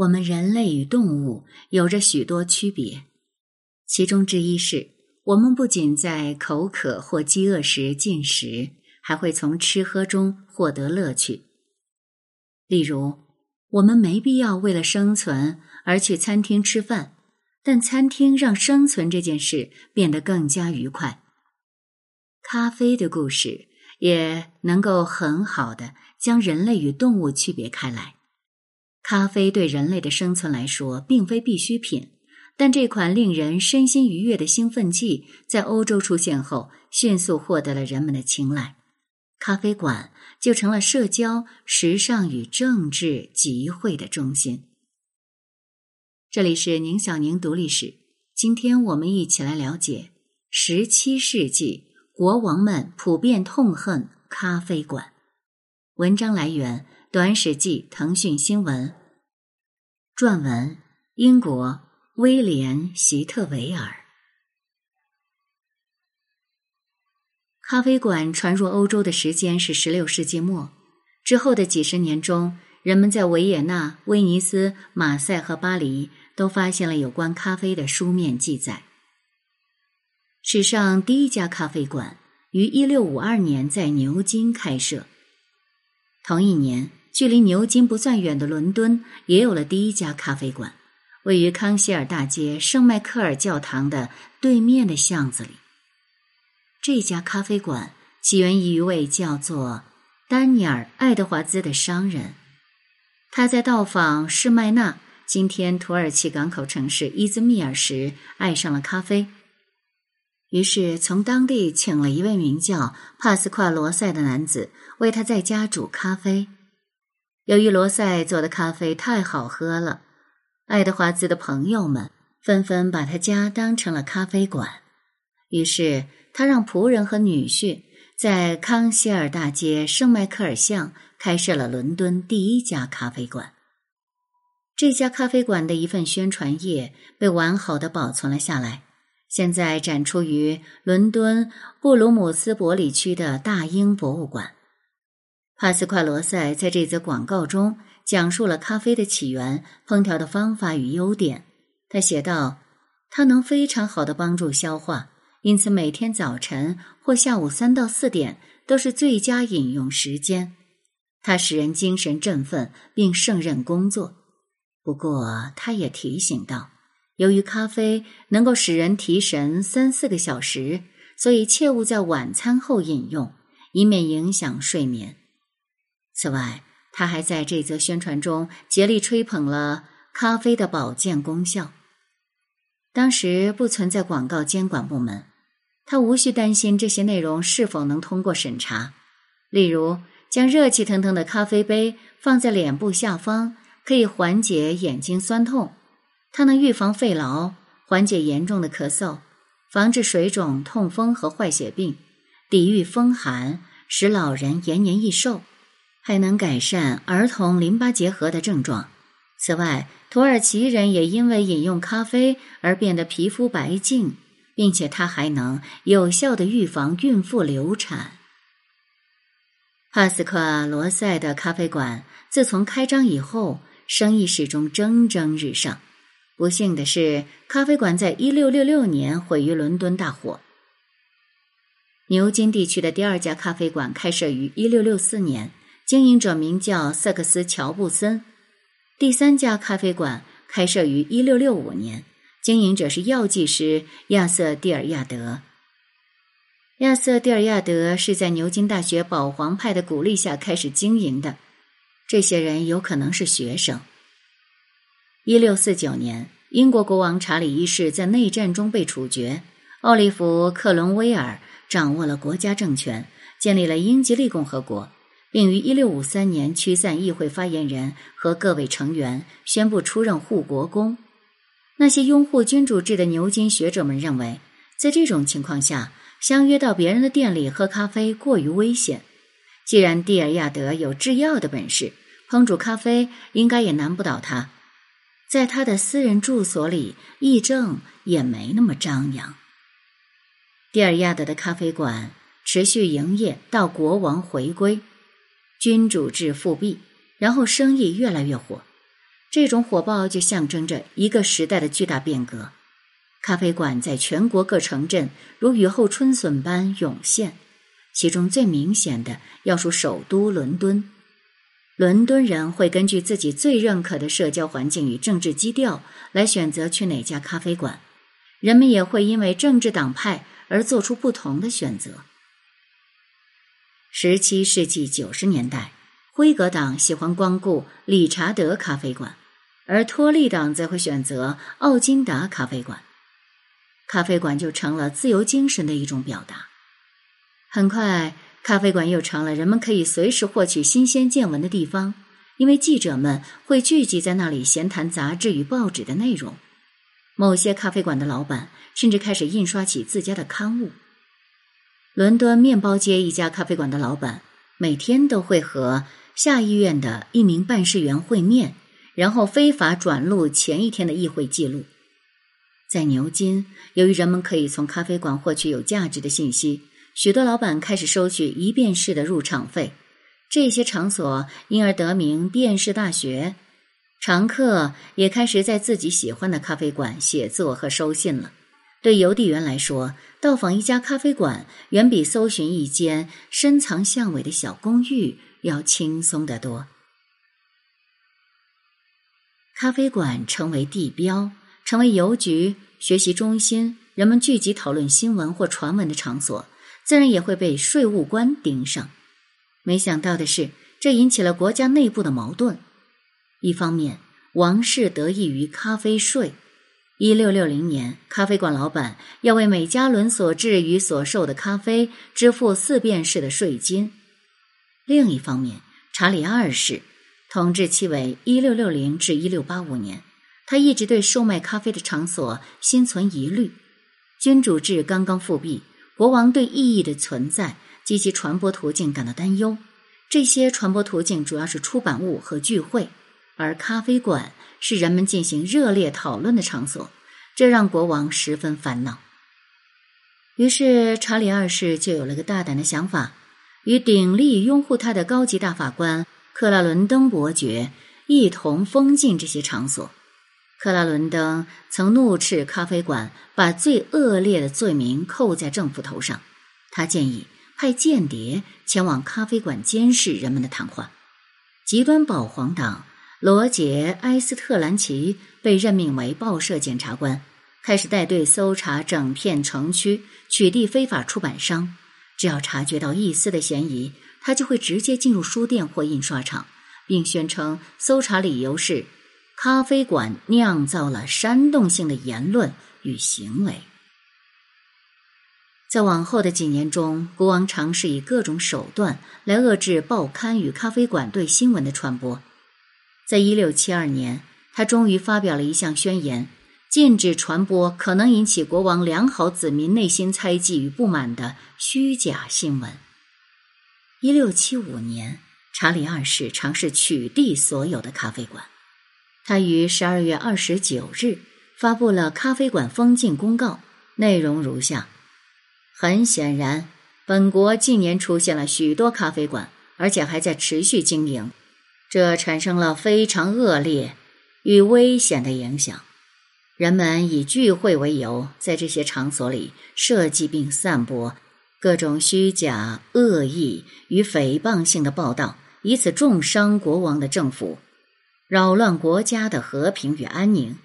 我们人类与动物有着许多区别，其中之一是我们不仅在口渴或饥饿时进食，还会从吃喝中获得乐趣。例如，我们没必要为了生存而去餐厅吃饭，但餐厅让生存这件事变得更加愉快。咖啡的故事也能够很好的将人类与动物区别开来。咖啡对人类的生存来说并非必需品，但这款令人身心愉悦的兴奋剂在欧洲出现后，迅速获得了人们的青睐。咖啡馆就成了社交、时尚与政治集会的中心。这里是宁小宁读历史，今天我们一起来了解十七世纪国王们普遍痛恨咖啡馆。文章来源。短史记，腾讯新闻。撰文：英国威廉·席特维尔。咖啡馆传入欧洲的时间是十六世纪末。之后的几十年中，人们在维也纳、威尼斯、马赛和巴黎都发现了有关咖啡的书面记载。史上第一家咖啡馆于一六五二年在牛津开设。同一年。距离牛津不算远的伦敦也有了第一家咖啡馆，位于康希尔大街圣迈克尔教堂的对面的巷子里。这家咖啡馆起源于一位叫做丹尼尔·爱德华兹的商人，他在到访士麦纳（今天土耳其港口城市伊兹密尔）时爱上了咖啡，于是从当地请了一位名叫帕斯夸罗塞的男子为他在家煮咖啡。由于罗塞做的咖啡太好喝了，爱德华兹的朋友们纷纷把他家当成了咖啡馆。于是，他让仆人和女婿在康希尔大街圣迈克尔巷开设了伦敦第一家咖啡馆。这家咖啡馆的一份宣传页被完好的保存了下来，现在展出于伦敦布鲁姆斯伯里区的大英博物馆。帕斯夸罗塞在这则广告中讲述了咖啡的起源、烹调的方法与优点。他写道：“它能非常好的帮助消化，因此每天早晨或下午三到四点都是最佳饮用时间。它使人精神振奋并胜任工作。不过，他也提醒道，由于咖啡能够使人提神三四个小时，所以切勿在晚餐后饮用，以免影响睡眠。”此外，他还在这则宣传中竭力吹捧了咖啡的保健功效。当时不存在广告监管部门，他无需担心这些内容是否能通过审查。例如，将热气腾腾的咖啡杯放在脸部下方，可以缓解眼睛酸痛；它能预防肺痨，缓解严重的咳嗽，防治水肿、痛风和坏血病，抵御风寒，使老人延年益寿。还能改善儿童淋巴结核的症状。此外，土耳其人也因为饮用咖啡而变得皮肤白净，并且它还能有效的预防孕妇流产。帕斯夸罗塞的咖啡馆自从开张以后，生意始终蒸蒸日上。不幸的是，咖啡馆在一六六六年毁于伦敦大火。牛津地区的第二家咖啡馆开设于一六六四年。经营者名叫瑟克斯·乔布森。第三家咖啡馆开设于一六六五年，经营者是药剂师亚瑟·蒂尔亚德。亚瑟·蒂尔亚德是在牛津大学保皇派的鼓励下开始经营的。这些人有可能是学生。一六四九年，英国国王查理一世在内战中被处决，奥利弗·克伦威尔掌握了国家政权，建立了英吉利共和国。并于一六五三年驱散议会发言人和各位成员，宣布出任护国公。那些拥护君主制的牛津学者们认为，在这种情况下，相约到别人的店里喝咖啡过于危险。既然蒂尔亚德有制药的本事，烹煮咖啡应该也难不倒他。在他的私人住所里，议政也没那么张扬。蒂尔亚德的咖啡馆持续营业到国王回归。君主制复辟，然后生意越来越火。这种火爆就象征着一个时代的巨大变革。咖啡馆在全国各城镇如雨后春笋般涌现，其中最明显的要数首都伦敦。伦敦人会根据自己最认可的社交环境与政治基调来选择去哪家咖啡馆，人们也会因为政治党派而做出不同的选择。十七世纪九十年代，辉格党喜欢光顾理查德咖啡馆，而托利党则会选择奥金达咖啡馆。咖啡馆就成了自由精神的一种表达。很快，咖啡馆又成了人们可以随时获取新鲜见闻的地方，因为记者们会聚集在那里闲谈杂志与报纸的内容。某些咖啡馆的老板甚至开始印刷起自家的刊物。伦敦面包街一家咖啡馆的老板每天都会和下议院的一名办事员会面，然后非法转录前一天的议会记录。在牛津，由于人们可以从咖啡馆获取有价值的信息，许多老板开始收取一便士的入场费。这些场所因而得名“便士大学”。常客也开始在自己喜欢的咖啡馆写作和收信了。对邮递员来说，到访一家咖啡馆远比搜寻一间深藏巷尾的小公寓要轻松得多。咖啡馆成为地标。成为邮局、学习中心、人们聚集讨论新闻或传闻的场所，自然也会被税务官盯上。没想到的是，这引起了国家内部的矛盾。一方面，王室得益于咖啡税，一六六零年，咖啡馆老板要为每加仑所制与所售的咖啡支付四便士的税金；另一方面，查理二世统治期为一六六零至一六八五年。他一直对售卖咖啡的场所心存疑虑。君主制刚刚复辟，国王对意义的存在及其传播途径感到担忧。这些传播途径主要是出版物和聚会，而咖啡馆是人们进行热烈讨论的场所，这让国王十分烦恼。于是，查理二世就有了个大胆的想法，与鼎力拥护他的高级大法官克拉伦登伯爵一同封禁这些场所。克拉伦登曾怒斥咖啡馆把最恶劣的罪名扣在政府头上，他建议派间谍前往咖啡馆监视人们的谈话。极端保皇党罗杰·埃斯特兰奇被任命为报社检察官，开始带队搜查整片城区，取缔非法出版商。只要察觉到一丝的嫌疑，他就会直接进入书店或印刷厂，并宣称搜查理由是。咖啡馆酿造了煽动性的言论与行为。在往后的几年中，国王尝试以各种手段来遏制报刊与咖啡馆对新闻的传播。在一六七二年，他终于发表了一项宣言，禁止传播可能引起国王良好子民内心猜忌与不满的虚假新闻。一六七五年，查理二世尝试取缔所有的咖啡馆。他于十二月二十九日发布了咖啡馆封禁公告，内容如下：很显然，本国近年出现了许多咖啡馆，而且还在持续经营，这产生了非常恶劣与危险的影响。人们以聚会为由，在这些场所里设计并散播各种虚假、恶意与诽谤性的报道，以此重伤国王的政府。扰乱国家的和平与安宁，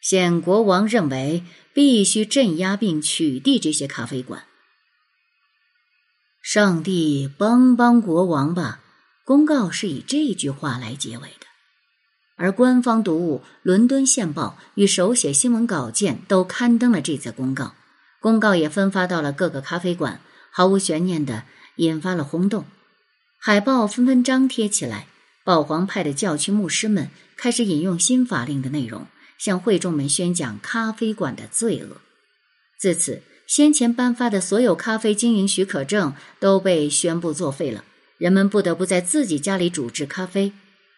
现国王认为必须镇压并取缔这些咖啡馆。上帝帮帮国王吧！公告是以这句话来结尾的，而官方读物《伦敦线报》与手写新闻稿件都刊登了这则公告。公告也分发到了各个咖啡馆，毫无悬念的引发了轰动，海报纷纷张贴起来。保皇派的教区牧师们开始引用新法令的内容，向会众们宣讲咖啡馆的罪恶。自此，先前颁发的所有咖啡经营许可证都被宣布作废了。人们不得不在自己家里煮制咖啡。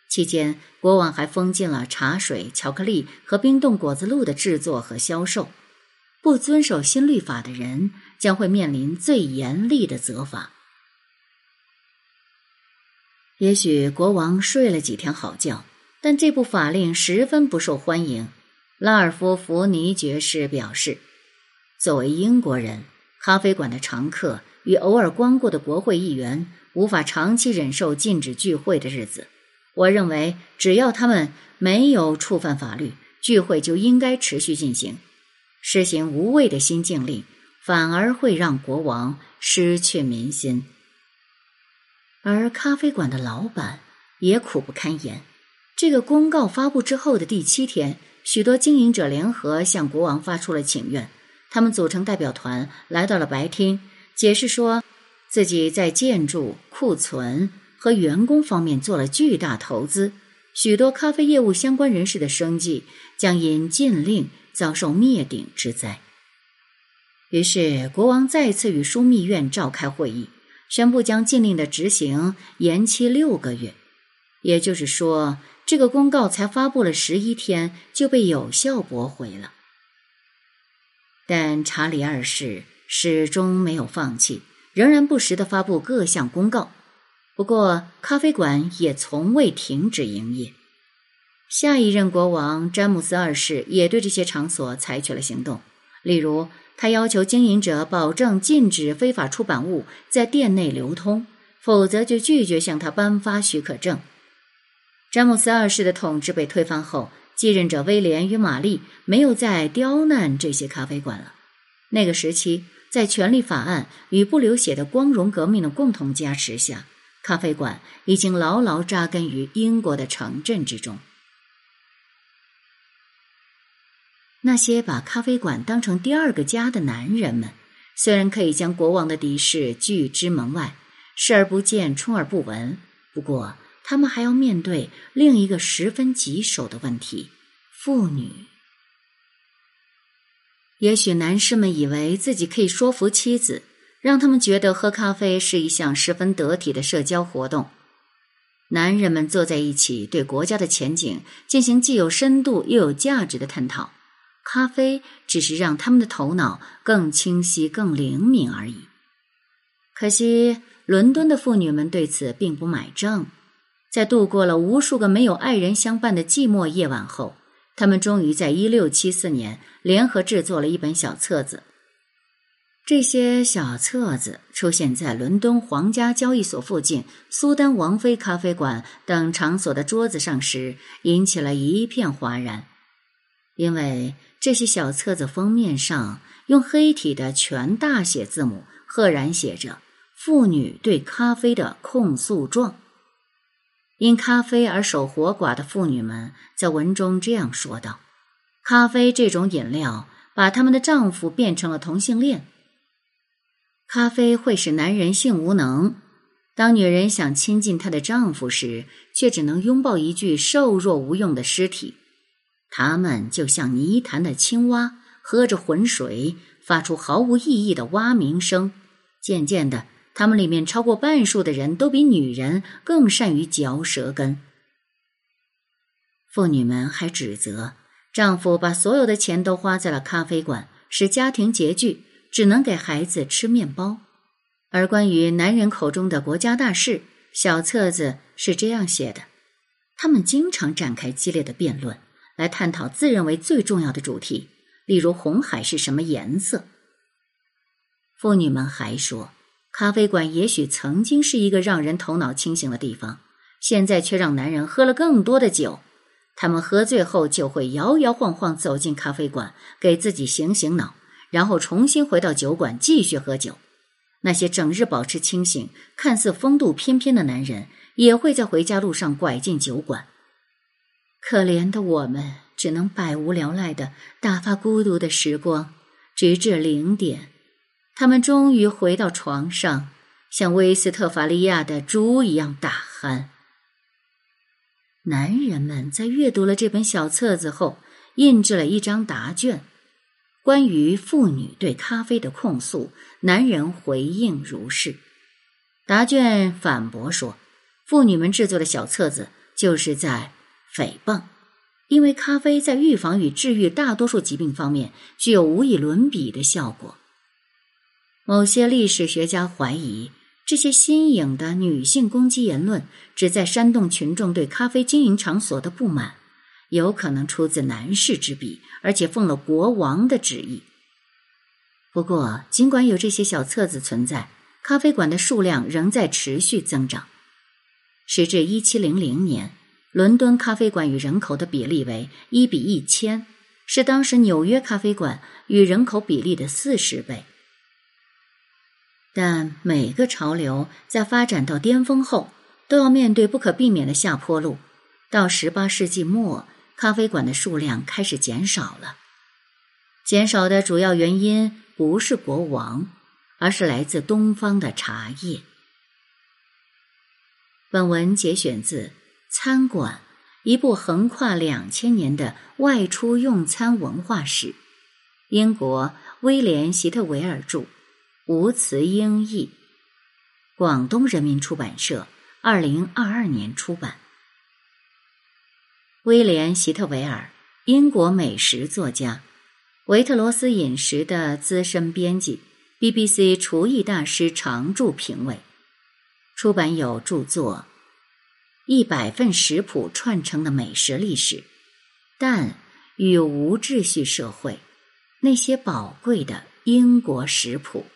期间，国王还封禁了茶水、巧克力和冰冻果子露的制作和销售。不遵守新律法的人将会面临最严厉的责罚。也许国王睡了几天好觉，但这部法令十分不受欢迎。拉尔夫·弗尼爵士表示：“作为英国人，咖啡馆的常客与偶尔光顾的国会议员无法长期忍受禁止聚会的日子。我认为，只要他们没有触犯法律，聚会就应该持续进行。实行无谓的新禁令，反而会让国王失去民心。而咖啡馆的老板也苦不堪言。这个公告发布之后的第七天。”许多经营者联合向国王发出了请愿，他们组成代表团来到了白厅，解释说自己在建筑、库存和员工方面做了巨大投资，许多咖啡业务相关人士的生计将因禁令遭受灭顶之灾。于是，国王再次与枢密院召开会议，宣布将禁令的执行延期六个月，也就是说。这个公告才发布了十一天就被有效驳回了，但查理二世始终没有放弃，仍然不时的发布各项公告。不过，咖啡馆也从未停止营业。下一任国王詹姆斯二世也对这些场所采取了行动，例如，他要求经营者保证禁止非法出版物在店内流通，否则就拒绝向他颁发许可证。詹姆斯二世的统治被推翻后，继任者威廉与玛丽没有再刁难这些咖啡馆了。那个时期，在权力法案与不流血的光荣革命的共同加持下，咖啡馆已经牢牢扎根于英国的城镇之中。那些把咖啡馆当成第二个家的男人们，虽然可以将国王的敌视拒之门外，视而不见，充耳不闻，不过。他们还要面对另一个十分棘手的问题：妇女。也许男士们以为自己可以说服妻子，让他们觉得喝咖啡是一项十分得体的社交活动。男人们坐在一起，对国家的前景进行既有深度又有价值的探讨。咖啡只是让他们的头脑更清晰、更灵敏而已。可惜，伦敦的妇女们对此并不买账。在度过了无数个没有爱人相伴的寂寞夜晚后，他们终于在1674年联合制作了一本小册子。这些小册子出现在伦敦皇家交易所附近、苏丹王妃咖啡馆等场所的桌子上时，引起了一片哗然，因为这些小册子封面上用黑体的全大写字母赫然写着“妇女对咖啡的控诉状”。因咖啡而守活寡的妇女们在文中这样说道：“咖啡这种饮料把他们的丈夫变成了同性恋。咖啡会使男人性无能，当女人想亲近她的丈夫时，却只能拥抱一具瘦弱无用的尸体。他们就像泥潭的青蛙，喝着浑水，发出毫无意义的蛙鸣声。渐渐的。”他们里面超过半数的人都比女人更善于嚼舌根。妇女们还指责丈夫把所有的钱都花在了咖啡馆，使家庭拮据，只能给孩子吃面包。而关于男人口中的国家大事，小册子是这样写的：他们经常展开激烈的辩论，来探讨自认为最重要的主题，例如红海是什么颜色。妇女们还说。咖啡馆也许曾经是一个让人头脑清醒的地方，现在却让男人喝了更多的酒。他们喝醉后就会摇摇晃晃走进咖啡馆，给自己醒醒脑，然后重新回到酒馆继续喝酒。那些整日保持清醒、看似风度翩翩的男人，也会在回家路上拐进酒馆。可怜的我们，只能百无聊赖的打发孤独的时光，直至零点。他们终于回到床上，像威斯特伐利亚的猪一样大鼾。男人们在阅读了这本小册子后，印制了一张答卷，关于妇女对咖啡的控诉。男人回应如是：答卷反驳说，妇女们制作的小册子就是在诽谤，因为咖啡在预防与治愈大多数疾病方面具有无以伦比的效果。某些历史学家怀疑，这些新颖的女性攻击言论旨在煽动群众对咖啡经营场所的不满，有可能出自男士之笔，而且奉了国王的旨意。不过，尽管有这些小册子存在，咖啡馆的数量仍在持续增长。时至一七零零年，伦敦咖啡馆与人口的比例为一比一千，是当时纽约咖啡馆与人口比例的四十倍。但每个潮流在发展到巅峰后，都要面对不可避免的下坡路。到十八世纪末，咖啡馆的数量开始减少了。减少的主要原因不是国王，而是来自东方的茶叶。本文节选自《餐馆》，一部横跨两千年的外出用餐文化史，英国威廉·希特维尔著。无词英译，广东人民出版社二零二二年出版。威廉·席特维尔，英国美食作家，维特罗斯饮食的资深编辑，BBC 厨艺大师常驻评委，出版有著作《一百份食谱串成的美食历史》，但与无秩序社会那些宝贵的英国食谱。